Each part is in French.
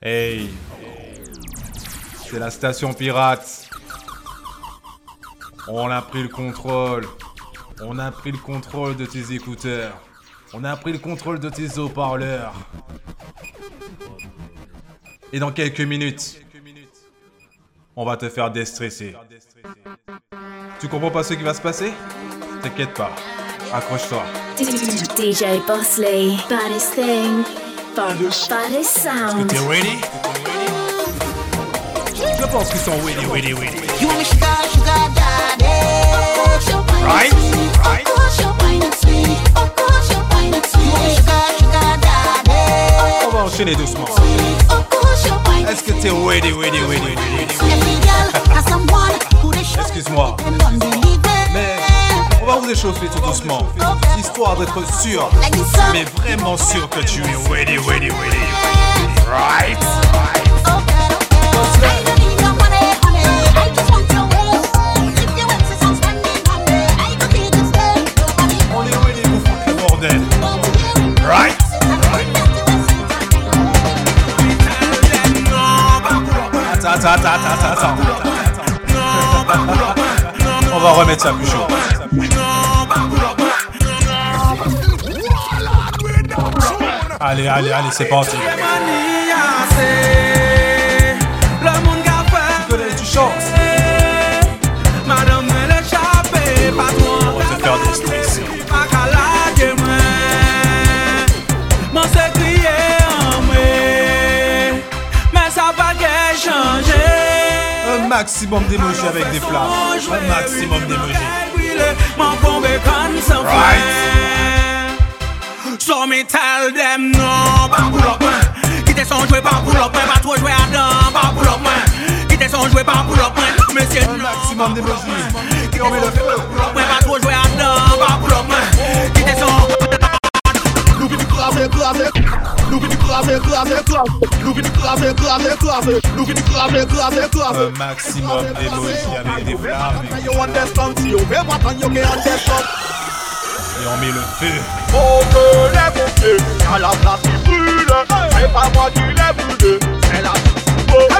Hey, c'est la station pirate. On a pris le contrôle. On a pris le contrôle de tes écouteurs. On a pris le contrôle de tes haut-parleurs. Et dans quelques minutes, on va te faire déstresser. Tu comprends pas ce qui va se passer? T'inquiète pas. Accroche-toi. DJ Bosley, baddest thing, baddest sound. T'es ready? Je pense qu'ils sont ready, ready, ready. You want me sugar, sugar daddy? Of course you're fine Right, and sweet. right. Of course you're fine and sweet. Of course you're fine and sweet. You want me sugar, sugar daddy? On va enchaîner doucement. Of course you're fine and Est-ce que t'es ready, ready, ready, ready. Every girl has someone who they show Excuse-moi. Mais on va vous échauffer tout doucement. Histoire d'être sûr, mais vraiment sûr que tu es ready, ready, ready. Right. Right Attends, attends, attends, attends, attends. On va remettre ça plus chaud. Allez, allez, allez, c'est parti. Tu chantes. On va te faire déstresser. Un maximum d'émojis avec des flammes. Un maximum d'émojis. Right. So me tell them non Pa pou lop mwen. Kite son jwe pa pou lop mwen Pa tro jwe adan Pa pou lop mwen. Kite son jwe pa pou lop mwen Mesye non Maximum de non, mezi Kite son jwe pa pou lop mwen. Pa tro jwe adan Pa pou lop mwen. Kite son Loupi di krasè krasè Loupi di krasè krasè krasè Loupi di krasè krasè krasè Loupi di krasè krasè krasè Maximum de mezi Avec des flammes You understand Si yo ve patan yo ke understand? Et on met le feu. On me lève au pied, à la place qui brûle. C'est pas moi qui l'ai brûlé, c'est la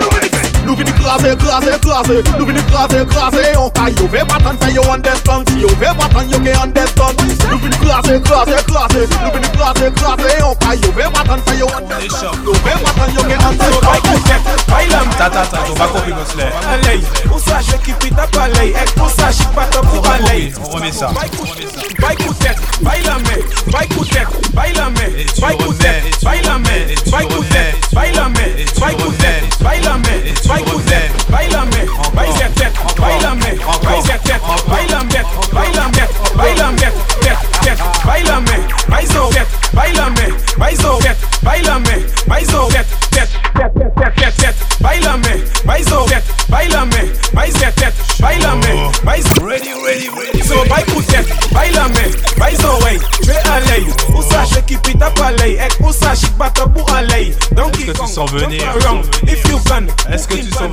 nous venons craser, craser, craser Nous venons craser, craser On caille, you fais pas tant faire you understand. Si you fais pas tant you can understand. Nous venons craser, craser, craser Nous venons craser, craser On caille, you fais pas tant faire you understand. Échappe. You fais pas tant you can understand. Attends, attends, attends, on va compris, Gosselin. Ou sa je qui pita palais Ek ou sa je pas top On pour va palais compris, on remet ça. Vai coup de tête, vai la main, vai coup vai la main, Et tu et tu vai la main, et tu de remets, tête, vai la main, et tu de remets, tête, vai la et tu remets. vai la tête, vai la cette tête, tête, vai la main, vai zo tête, vai la main, vai zo tête, vai la main, vai zo tête, tête, tête, tête, tête, tête, vai la main, vai zo tête, vai la main, vai cette tête, vai la main, zo Ready, ready, ready. So de tête, vai la main, vai zo way, je vais aller. Où ça je qui pita palais, ek où ça je. Donc que tu sens venir?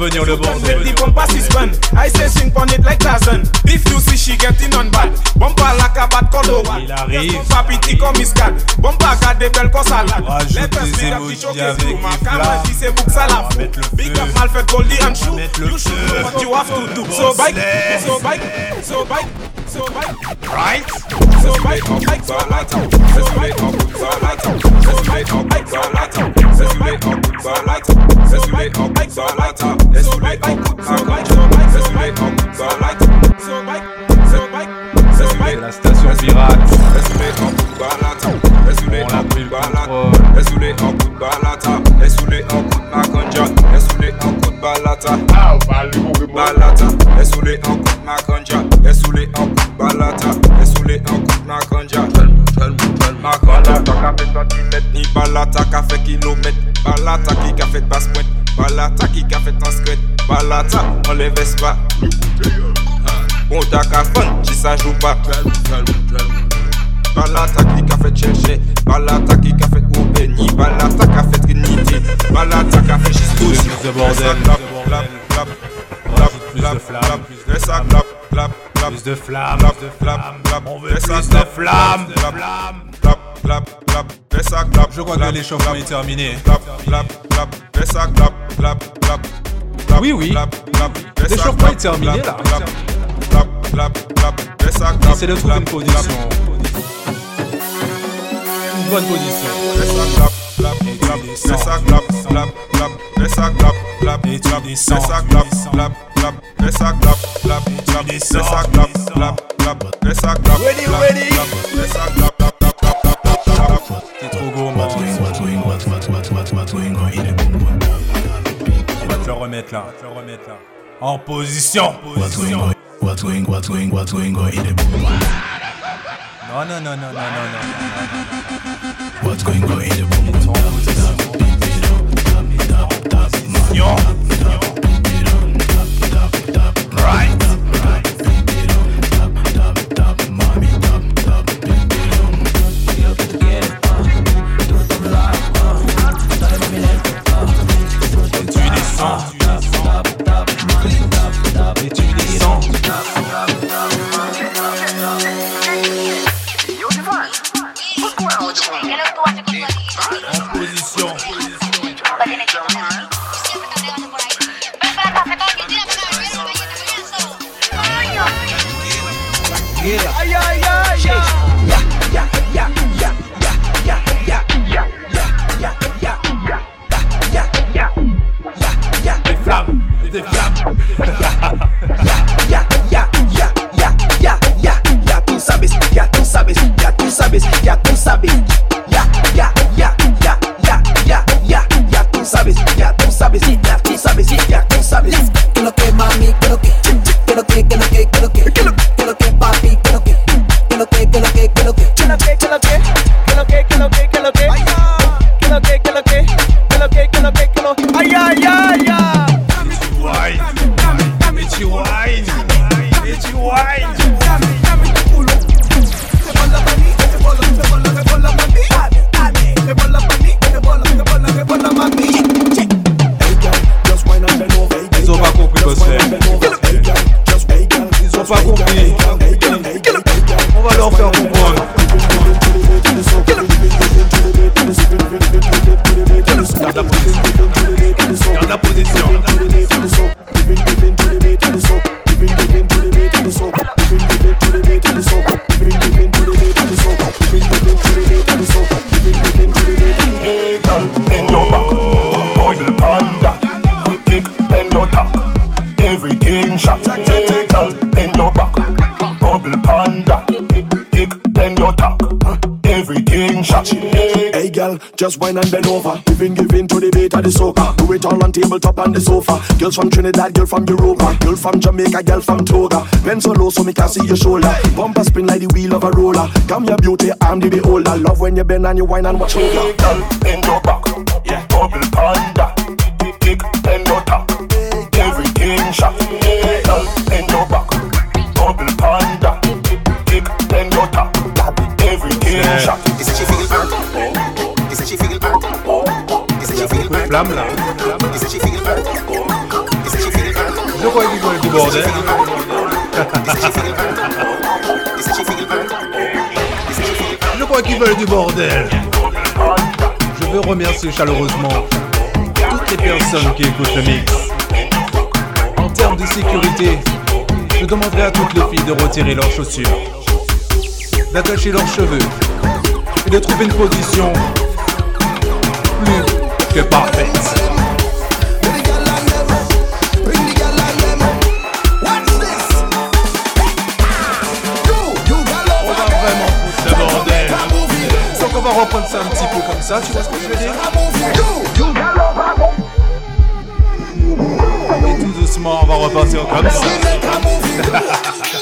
Venir le bordel? The bumper is fun. I say swing on it like Tarzan. If you see she getting on bad, bumper like a bad condo. Il arrive. Papiti comme Iscad. Bumper garde des belles comme salade. Des avec ma caméra, qui c'est book salade. Big up mal fait goldie and shoe. You should know what you have to do. So bike, so bike, so bike, so bike. Right? La station pirate. On a pris le contrôle. Balata, essoulé en balata, en ma conja. Ma balata qu'a fait centimètres, ni balata qu'a fait kilomètres, balata qui qu'a fait basse pointe, balata qui qu'a fait en secret, balata on les veste pas. Bon t'as qu'à fun, si ça joue pas. Balata qui qu'a fait chercher, balata qui qu'a fait couper, ni balata qu'a fait trinité, balata qu'a fait chistou. Plus de bordel. Clap, clap, clap, clap, Plus de clap, clap, clap, Plus de flammes. clap, clap, clap, On veut plus de clap. Je crois que l'échauffement est terminé. Oui, oui. L'échauffement est terminé, là. Essayez de trouver une position. Une bonne position. Et tu descends, ça tu descends. Clap, fais ça clap, clap, clap, descends, ça clap, clap, clap, fais ça clap, Ready, clap, ready. clap, ça. T'es trop gourmand. On va te le remettre là. te le remettre là. En position. What's going on? What's going, what's going, what's going on in the boom boom? Non, non, non, non, non, non, non. What's going on in the boom boom? Just wine and bend over. Giving, giving to the beat of the soca. Do it all on tabletop and the sofa. Girls from Trinidad, girl from Europa. Girl from Jamaica, girl from Toga. Bend so low so me can see your shoulder. Bumper spin like the wheel of a roller. Come your beauty, I'm the beholder. Love when you bend and you wine and watch over. Girl, bend your back, Yeah. bubble panda, kick, bend your tack, everything shot. Girl, De flammes là. Je crois qu'ils veulent du bordel. Je crois qu'ils veulent du bordel. Je veux remercier chaleureusement toutes les personnes qui écoutent le mix. En termes de sécurité, je demanderai à toutes les filles de retirer leurs chaussures, d'attacher leurs cheveux et de trouver une position plus que parfaite. On va reprendre ça un petit peu comme ça, tu vois ce que je veux dire? Et tout doucement, on va repartir comme ça.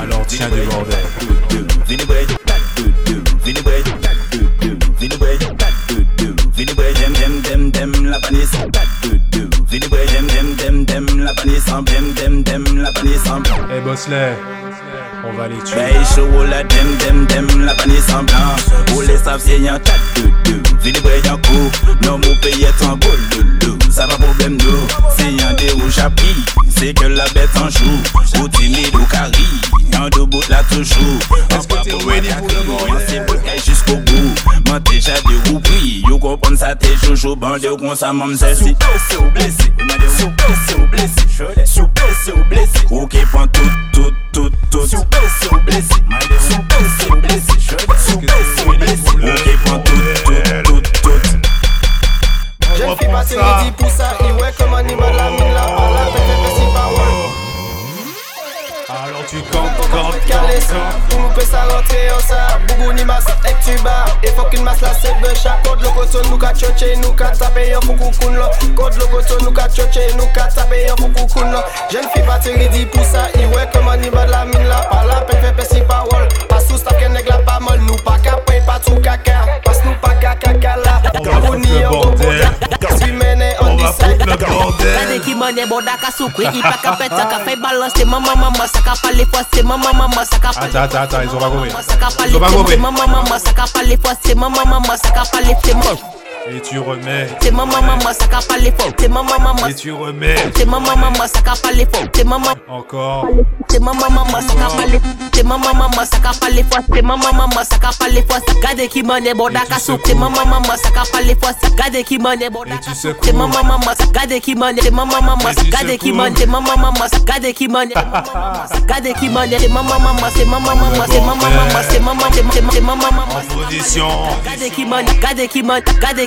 Alors tiens du bordel Tac deux deux, tac deux deux la panisse Tac deux deux la panisse J'aime, j'aime, j'aime la panisse Eh boss on va les tuer. Bah, chaud, la dem, dem, dem, la panne est semblante. Les savent, c'est y'en 4, 2, 2. Vini, y'en coup. Non, mon pays est en. la bête en joue. Ou timide ou carré, yon do bout la toujou An pa pou wè di pou yon se bout? Kay jiskou bou Man te jade ou pri, yo kompon joujou Bande kon sa mam se si Sou blese ou blese, sou ou Ou tout, tout, tout, tout. Sou blese ou blese, sou riba E fokin mas la se besha Kod lo koto nou ka choche Nou ka tape yon fukukoun lo. Kod lo koto nou ka choche Nou ka tape yon fukukoun lo. Jen fi pati ridi pou sa. Iwe koman ni bad la min la. Pa la pek fe pesi pa wol. Pa sou staf ken neg la pa mol. Nou pa ka pey pa tou kaka nous pas caca cala. Bordel. On va foutre le bordel. Kade ki mane boda ka soukwe, i pa ka pète, ça ka fait balancer. Mama, mama, ça ka parler forcé. Maman, maman, ça ka parler. Attends, attends, attends, ils ont pas compris. Ils ont pas compris. Maman, ka parler forcé. Maman, maman, ça ka. Et tu remets. T'es maman, maman, ça capte pas les faux. T'es maman. Et tu remets. T'es maman, maman, ça capte pas les faux. T'es maman. Encore. T'es maman, maman, ça capte pas les faux. T'es maman, maman, ça capte pas les faux. T'es maman, maman, ça capte pas les. Gardez qui m'en est bon d'akassou. T'es maman, maman, ça capte pas les faux. Gardez qui m'en est bon d'akassou. T'es maman, maman, ça qui m'en est. Maman, maman, ça qui m'en est. T'es maman, maman, ça gardez qui m'en est. Gardez qui m'en est. T'es maman, maman, c'est maman, maman, c'est maman, maman, c'est maman, c'est maman, maman. En position. Gardez qui m'en est. Gardez qui m'en est. Gardez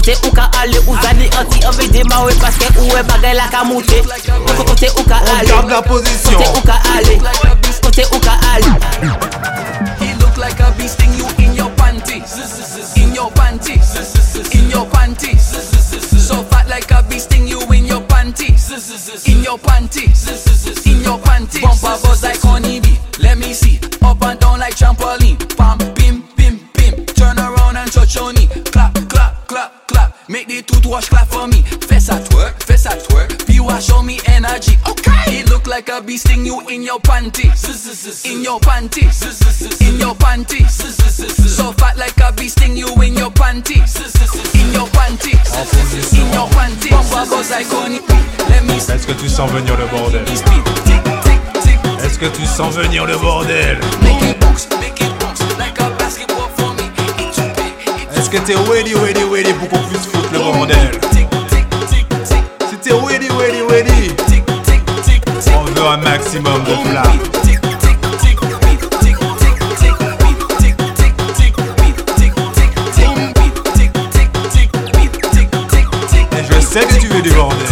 Kote ou ka ale, ou zane anti envie de mawe, paske ou we bagay la ka monte, kote ou ka ale. Côté où qu'a aller Côté où qu'a aller He look like a bee sting you in your panties. In your panties. In your panties. So fat like a bee sting you in your panties. In your panties. In your panties. Bumper buzz like Clap for me. Fess at twerk, fess at twerk. Be wash show me energy. Okay. It look like a bee sting you in your panties. In your panties. In your panties. So fat like a bee sting you in your panties. In your panties. In your panties. Let me. Est-ce que tu sens venir le bordel? Est-ce que tu sens venir le bordel? Make it bounce, make it bounce like a que t'es ready, ready, ready pour qu'on puisse foutre le bordel. Si t'es ready, ready, ready, on veut un maximum de plats. Et je sais que tu veux du bordel.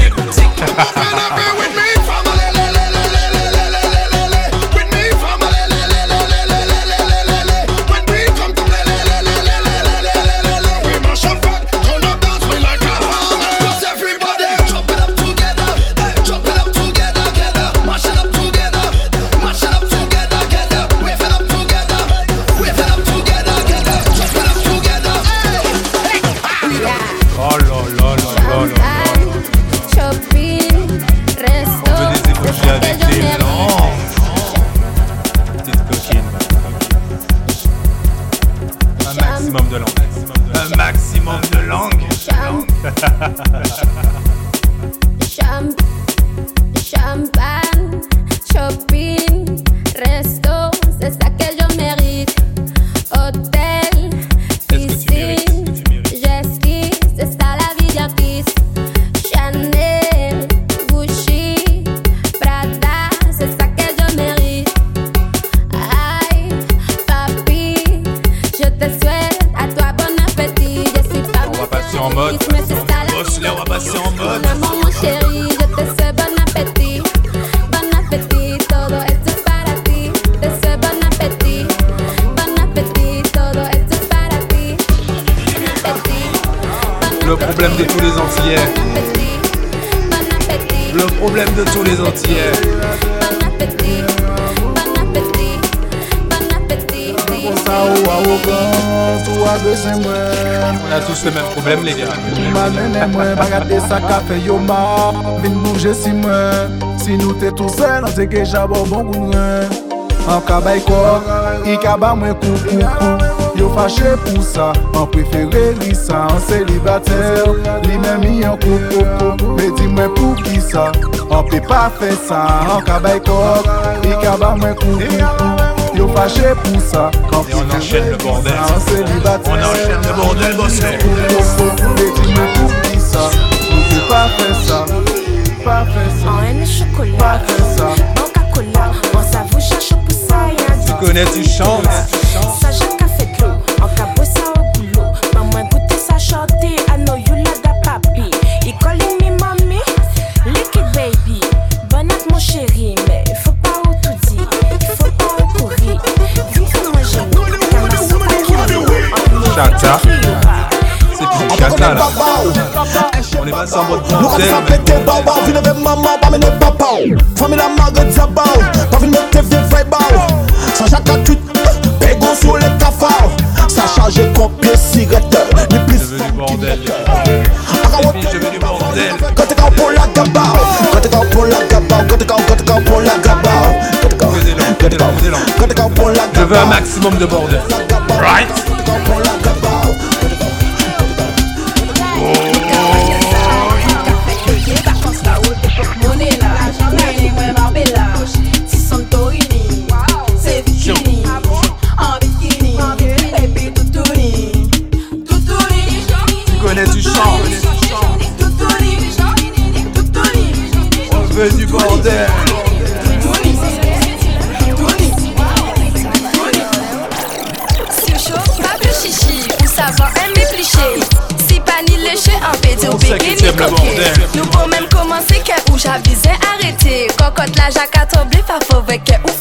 Problème de tous les Antillais. Le problème de tous les Antillais. On a tous le même problème, les gars. Si mwen Si nou te tou sen, an te ge jabo bon goun mwen An ka bay kok, i ka Yo fache pou sa, an prefere li sa An selibater, li men mi an kou kou kou Me di mwen pou ki sa, an pe pa fe sa An ka bay kok, i ka ba mwen Yo fache pou sa, an Et on enchaîne le bordel. An selibater, On enchaîne le bordel, bossé. Me di mwen pou ki sa, an pe pa fe sa Pa fe sa, En haine chocolat, pa fe sa Coca-Cola, on s'avoue cherche pour ça, Tu connais, tu chantes. Veux un maximum de bordel. Right? Chantes. On veut du bordel. Léché, un pédé ou ni pouvons même commencer que où j'avisais arrêter. Cocotte la tomber, pas fauvé que ou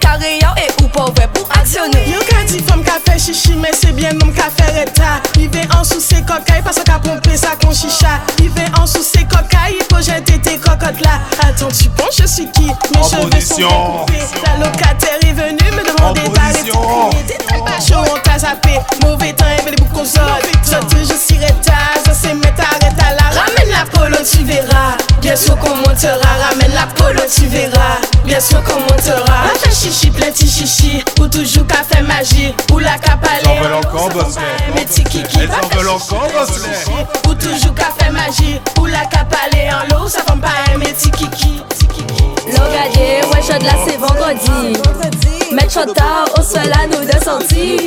carré et ou pauvre pour actionner. Yo ka di femme ka fait chichi mais c'est bien nom ka fait reta. Il veut en sous ses cocailles parce qu'a pompé sa chicha Il veut en sous ses cocailles il faut jeter tes cocottes là. Attends tu penses je suis qui? Mes cheveux sont découpés La locataire est venue me demander. T'es pas chaud on t'a zappé Mauvais temps les qu'on sort Je toujours si retard Je sais mettre arrête à la Ramène la polo tu verras. Bien sûr qu'on montera Ramène la polo tu verras. Bien sûr qu'on montera. On fait chichi plein de chichi Ou toujours qu'a fait magie. Ou la cap aller J'en veux encore, boss. Mes petits kiki Elles en veulent encore, boss. Ou toujours qu'a fait magie. Ou la cap aller en l'eau Ça va pas mes petits kiki ouais, chaud là c'est vendredi. Mettre chaud tard au sol à nous de sortir.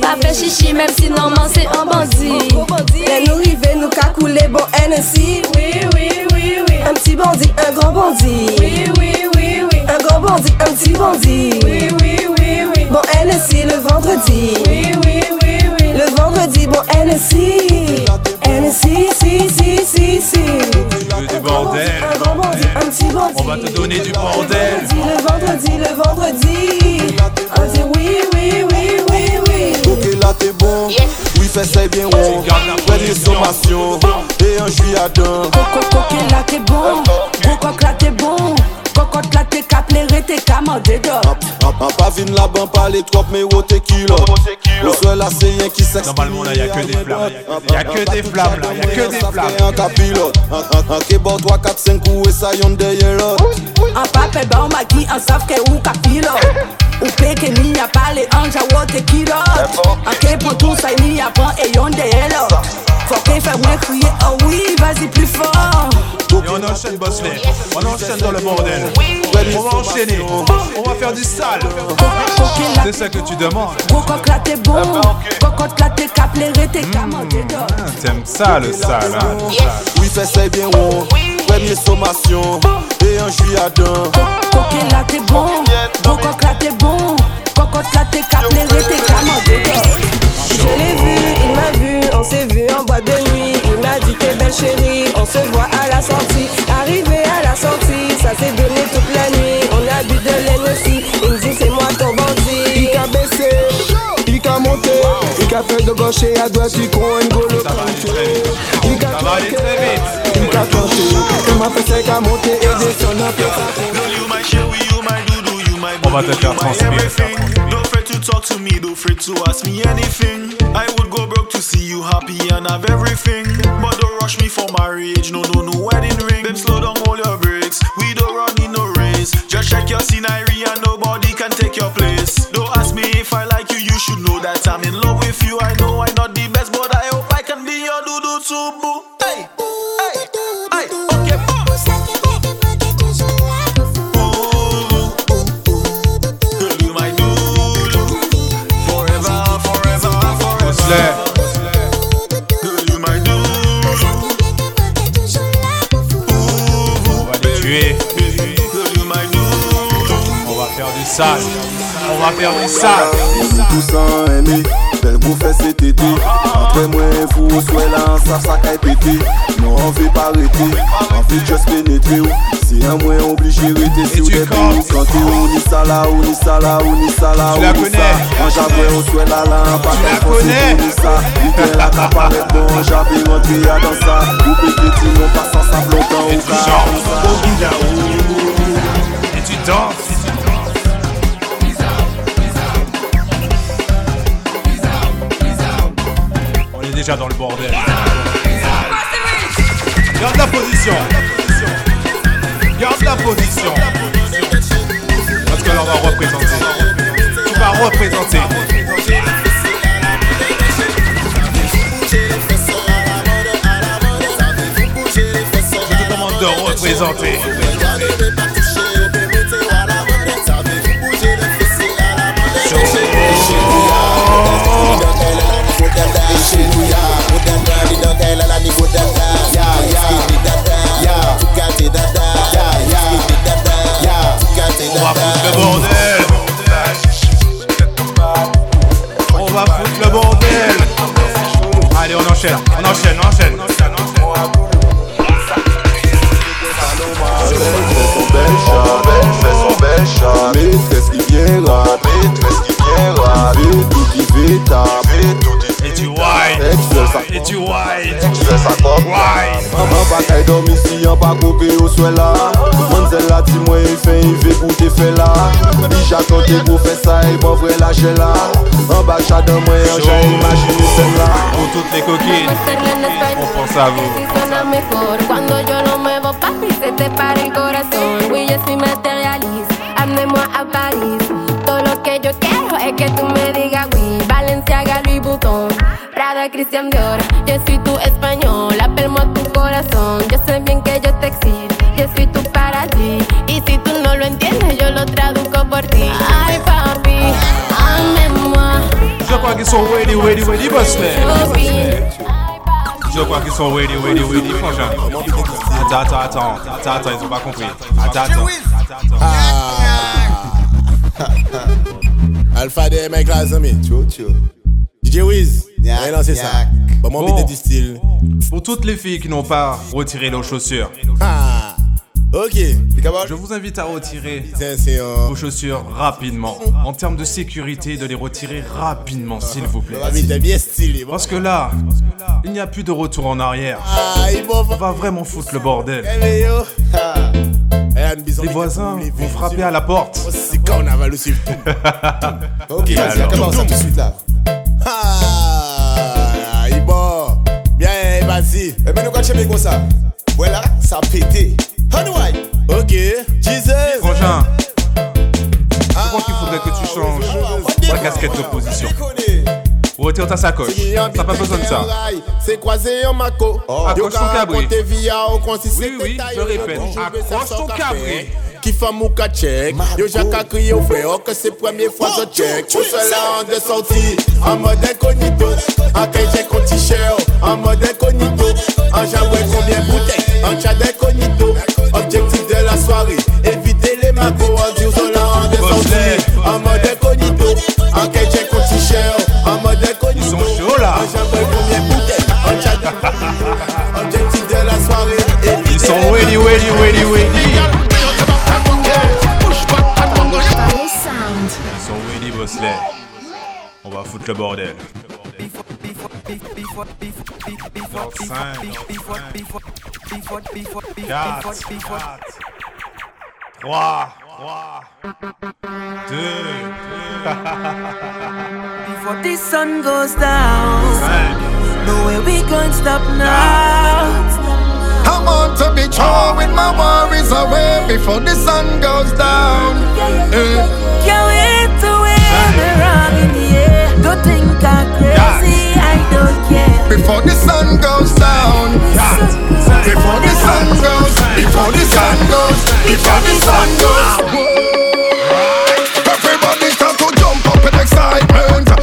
Pas fait chichi, même si normalement c'est un bandit. Les nous river, nous ka couler bon NSI. Oui, oui, oui, oui. Un petit bandit, un grand bandit. Oui, oui, oui, oui. Un grand bandit, un petit bandit. Oui, oui, oui, oui. Bon NSI le vendredi. Oui, oui, oui, oui. Le vendredi, bon NSI. NSI, si, si, si, si. Je veux du bordel. Un grand bandit, un petit bandit. On va te donner du bordel. Le vendredi, le vendredi. On dit oui, oui, oui, oui, oui. Ok là t'es bon, oui fais ça bien rond Fais des sommations, et un juillet à dun Coco, coco, là t'es bon. Coco, là t'es bon. Là t'es cap, les t'es camandé d'or. En pas vin là-bas, pas les trop, mais au tequila Le soir là c'est rien qui s'exprime Normalement, là, y a que des flammes. Y a que des flammes, là. Y a que des flammes. Un capilote, un kebab 3, 4, 5 coups et ça y'en derrière l'autre En pape, ba, on m'a dit, en savent que ou capilo. Ou pe que ni a pas les anges à wote kilo. En que pour tout ça, ni a pas et yon de hello. Faut que fait moi crier, oh oui, vas-y plus fort. Et on enchaîne, Bosley. On enchaîne dans le bordel. On va enchaîner. On va faire du sale. C'est ça que tu demandes. Cocotte là t'es bon. Cocotte là t'es cap, les t'es d'or. Ah, T'aimes ça, le sale, hein? Oui fais ça bien rond, premier sommation Et un juillet à dun Cocotte là t'es bon. Cocotte là t'es bon. Cocotte là t'es cap, les t'es. Je l'ai vu, il m'a vu, on s'est vu en boîte de nuit. Il m'a dit t'es belle chérie, on se voit à la sortie. Arrivé à la sortie, ça s'est donné toute la nuit. On a bu de laine aussi, il me dit c'est moi ton bandit. Il qu'a baissé, il qu'a monté Il a fait de gauche et à droite, il con un golo Il a Ça va aller très vite. Il a tranché, il m'a fait sec à monter et descendre un peu On va te faire transpirer. Talk to me, don't fret to ask me anything. I would go broke to see you happy and have everything. But don't rush me for marriage, no, no, no wedding ring. Then slow down, hold your brakes. We don't run in no race. Just check your scenery and nobody can take your place. Don't ask me if I like you, you should know that I'm in love with you. I know I'm not the best, but I hope I can be your doodoo too, boo. sale. On va faire message. Tous en aimé, bel gros fait cet été. Entre moi et vous, soit là, ça, ça caille pété. Non, on veut pas arrêter, on veut juste pénétrer. Si un moins obligé rester sur des pays quand t'es ou ni ça là, ou ni ça là, ou ni ça là, ou ni ça. En j'avoue, on soit là, là, pas qu'à foncer ou ni ça. L'idée là, t'as pas bon, j'avais rentré à dans ça. Ou petit, non, pas sans sable longtemps, ou ça. Et tu danses. Déjà dans le bordel. Garde la position. Garde la position. Parce que l'on va représenter. Tu vas représenter. Je te demande de représenter. On va foutre le bordel. On va foutre le bordel. Allez, on enchaîne, on enchaîne, on enchaîne. Fais son et tu wine, fais sa coque. Maman pas qu'elle dorme ici, en pas coupé au soin là. Manzel là, dis-moi, il fait, il fait pour te faire là. Il j'attends tes pour faire ça, il m'en vrai lâcher là. En bas, j'adore moi, j'ai imaginé celle-là. Pour toutes les coquines, on pense à vous. cuando yo lo muevo, papi, se te para el corazón. Oui, je suis matérialiste, amenez-moi à Paris. Todo lo que yo quiero es que tú me digas Prada, Christian Dior. Je suis tu español, appelle-moi tu corazón. Yo sé bien que yo te excito, je suis tu paradis. Y si tú no lo entiendes, yo lo traduzco por ti. Ay, papi, amène-moi. Je crois qu'ils sont ready, ready, ready, Boston. Je crois qu'ils sont ready, ready, ready, franchement. Attends, attends, attends, attends, attends, ils ont pas compris. Attends, attends. Alpha des mecs là, les amis. DJ Wiz, ouais, non, c'est ça. Bon, mon Bon. beat est du style. Pour toutes les filles qui n'ont pas retiré leurs chaussures, Ah, ok. je vous invite à retirer un- vos chaussures rapidement. En termes de sécurité, de les retirer rapidement, s'il vous plaît. Stylé. Parce que là, il n'y a plus de retour en arrière. Ah, On va vraiment foutre le bordel. Eh. Ah. Eh, Les voisins vont frapper à la porte. Oh, c'est quand on avale aussi? Ok, vas-y, Alors. commence tout de suite là. Vas-y. Eh ben, nous, quand tu comme ça. Voilà, ça a pété. Honey, Ok, Jesus. Frangin, je crois qu'il faudrait que tu changes ta casquette de position. Retire ta sacoche. T'as pas besoin de ça. C'est croisé en maco. Accroche ton cabri. Oui, oui, je répète. Accroche ton fait mon check? Yo qu'à crier au frère que c'est première fois je check. Tout seul en de sortie En mode incognito. En quel j'ai qu'on t-shirt En mode incognito. En j'avouais combien bouteilles? En chat d'incognito Dans 5, 4, 3, 2, Before the sun goes down, no way we gon' stop now. I want to be throwing my worries away before the sun goes down. Can't wait to the wrong in the air. Don't think I'm crazy, don't care. Before the sun goes down. Before the sun goes. Before the sun goes. Before the sun goes. Everybody start to jump up in excitement. Excitement.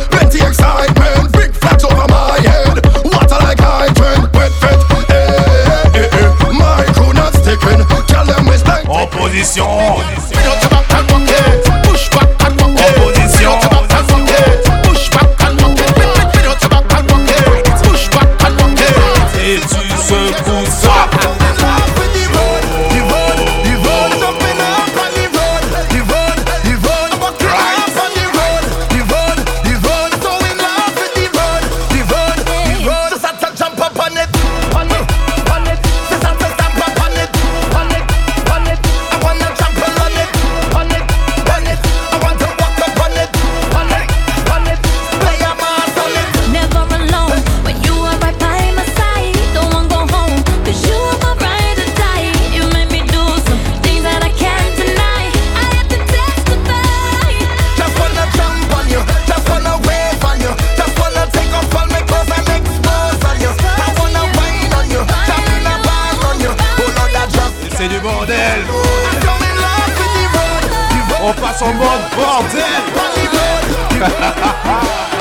Road. On passe en mode bordel.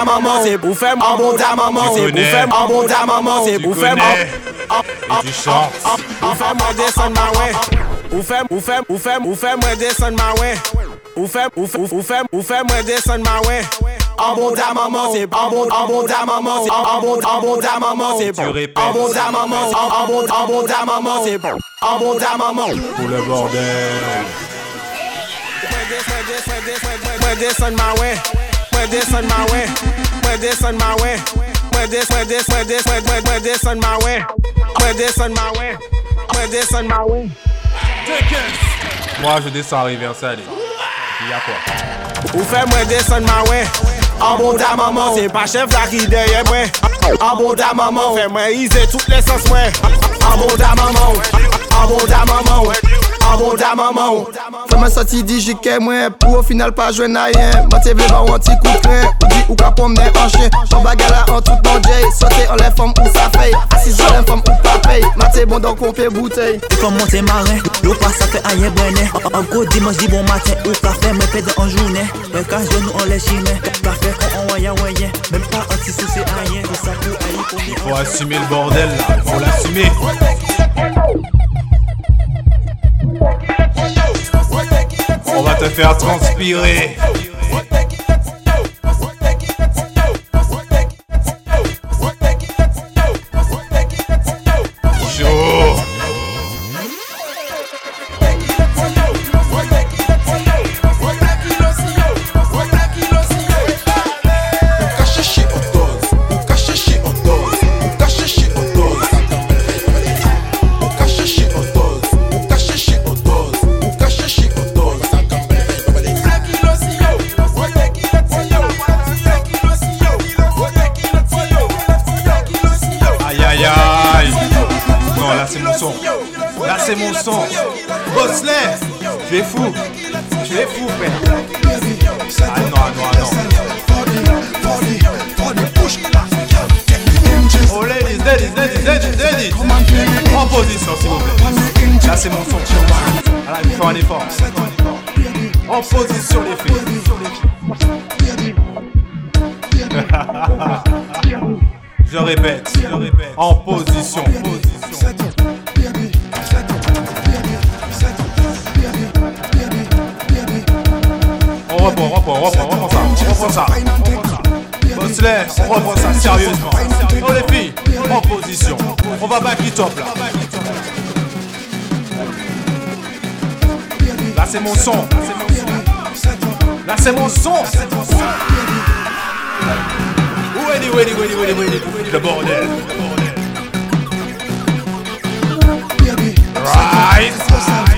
Bon da maman c'est Ou fè an bon da maman c'est Ou fè an bon da maman c'est Ou fè Et tu chantes. Ou fè mwen desen ma fè ou fè ou fè mwen desen ma ou fè ou fè mwen desen ma wè An bon. Da maman c'est An bon. An bon da maman c'est An bon. An bon da maman c'est répètes. An bon da maman c'est An bon. An bon da maman c'est An bon. Da maman Pour le bordel. spread this on my way. Spread this on my way. Spread this, spread this, spread this, spread, spread, spread this on my way. Spread this on my way. Spread this on my way. Moi, je descends à l'anniversaire. Il y a quoi? Ou fais-moi this on my way. En bon ta maman, c'est pas chef là qui derrière moi. En bon ta maman, fais-moi iser toutes les sens, ouais. En bon ta maman, en bon ta maman, ouais. Bon da maman Fè mwen soti di jike mwen Pou au final pa jwen a yen Mate vle ba ou an ti Ou di ou ka pom den an chen Jan bagala an tout bon jay Sote an lè ou sa fey Asis an lè fom ou pa pay Mate bon don kon pe bouteille Il faut monter marin, l'eau passe à faire aïe bonnet. En gros dimanche, dis bon matin, ou café, me fait en journée. Le cash de nous, on les chimait. Café, qu'on on waya waya. Même pas un petit souci, rien. Tout ça pour aïe pour Il faut assumer le bordel là. Il faut l'assumer. On va te faire transpirer. Je répète, je répète, en position. On reprend, on reprend, on reprend, on reprend ça, on reprend ça. On reprend ça sérieusement. Oh les filles, en position. On va back it up là. Là c'est mon son. Là c'est mon son. Est-il, où est-il, où est-il Le bordel. Right.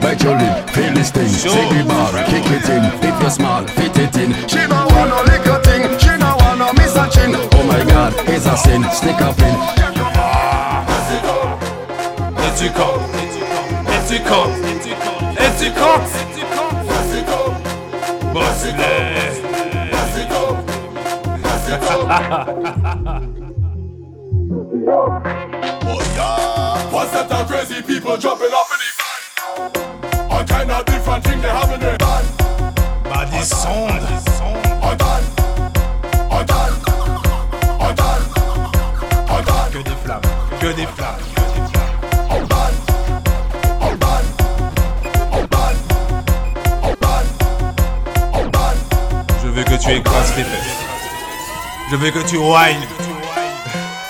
Bite your lip, feel this thing. Sure. Take the bar, kick it in. If you're small, fit it in. She no want no little thing. She no want no miss a chin. Oh my God, it's a sin. Stick up in. Et tu comptes. Et tu comptes. Et tu comptes. Bosley. What's that crazy people jumping up Que des flammes. Que des flammes. Je veux que tu écrases tes fesses. Je veux que tu whines.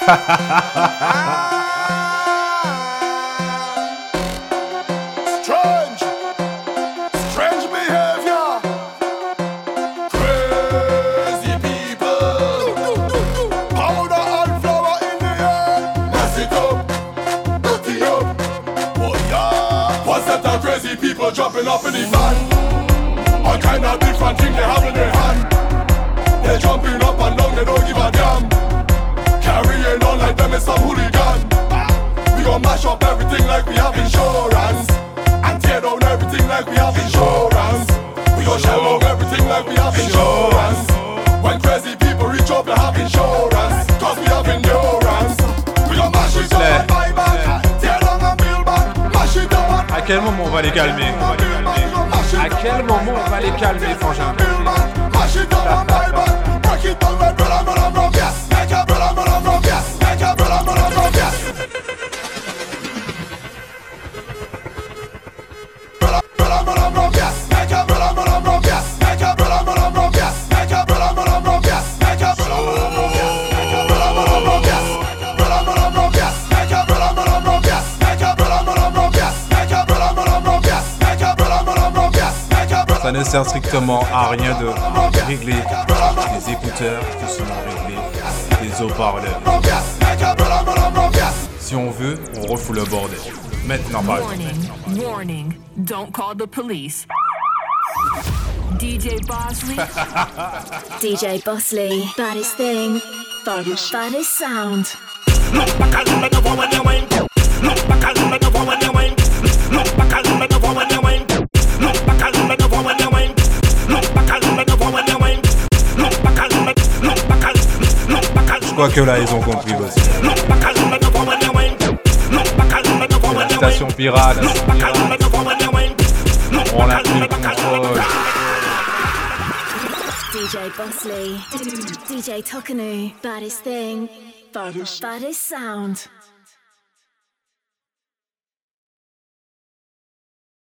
up in the van. All kind of different things they have in their hand. They're jumping up and down, they don't give a damn. Carrying on like them is some hooligan. We gon' mash up everything like we have insurance. And tear down everything like we have insurance. We gon' shell out everything like we have insurance. When crazy people reach up, they have insurance. Quel moment on va les calmer À quel moment on va les calmer, frangin ne sert strictement à rien de régler les écouteurs qui sont réglés des haut-parleurs. Si on veut, on refoule le bordel. Maintenant, par. Warning, warning, don't call the police. DJ Bosley. DJ Bosley, baddest thing, baddest, baddest sound. Je crois que là, ils ont compris aussi. La station pirate, on a pris le contrôle. DJ Bosley, DJ Tokenu, baddest thing, baddest sound.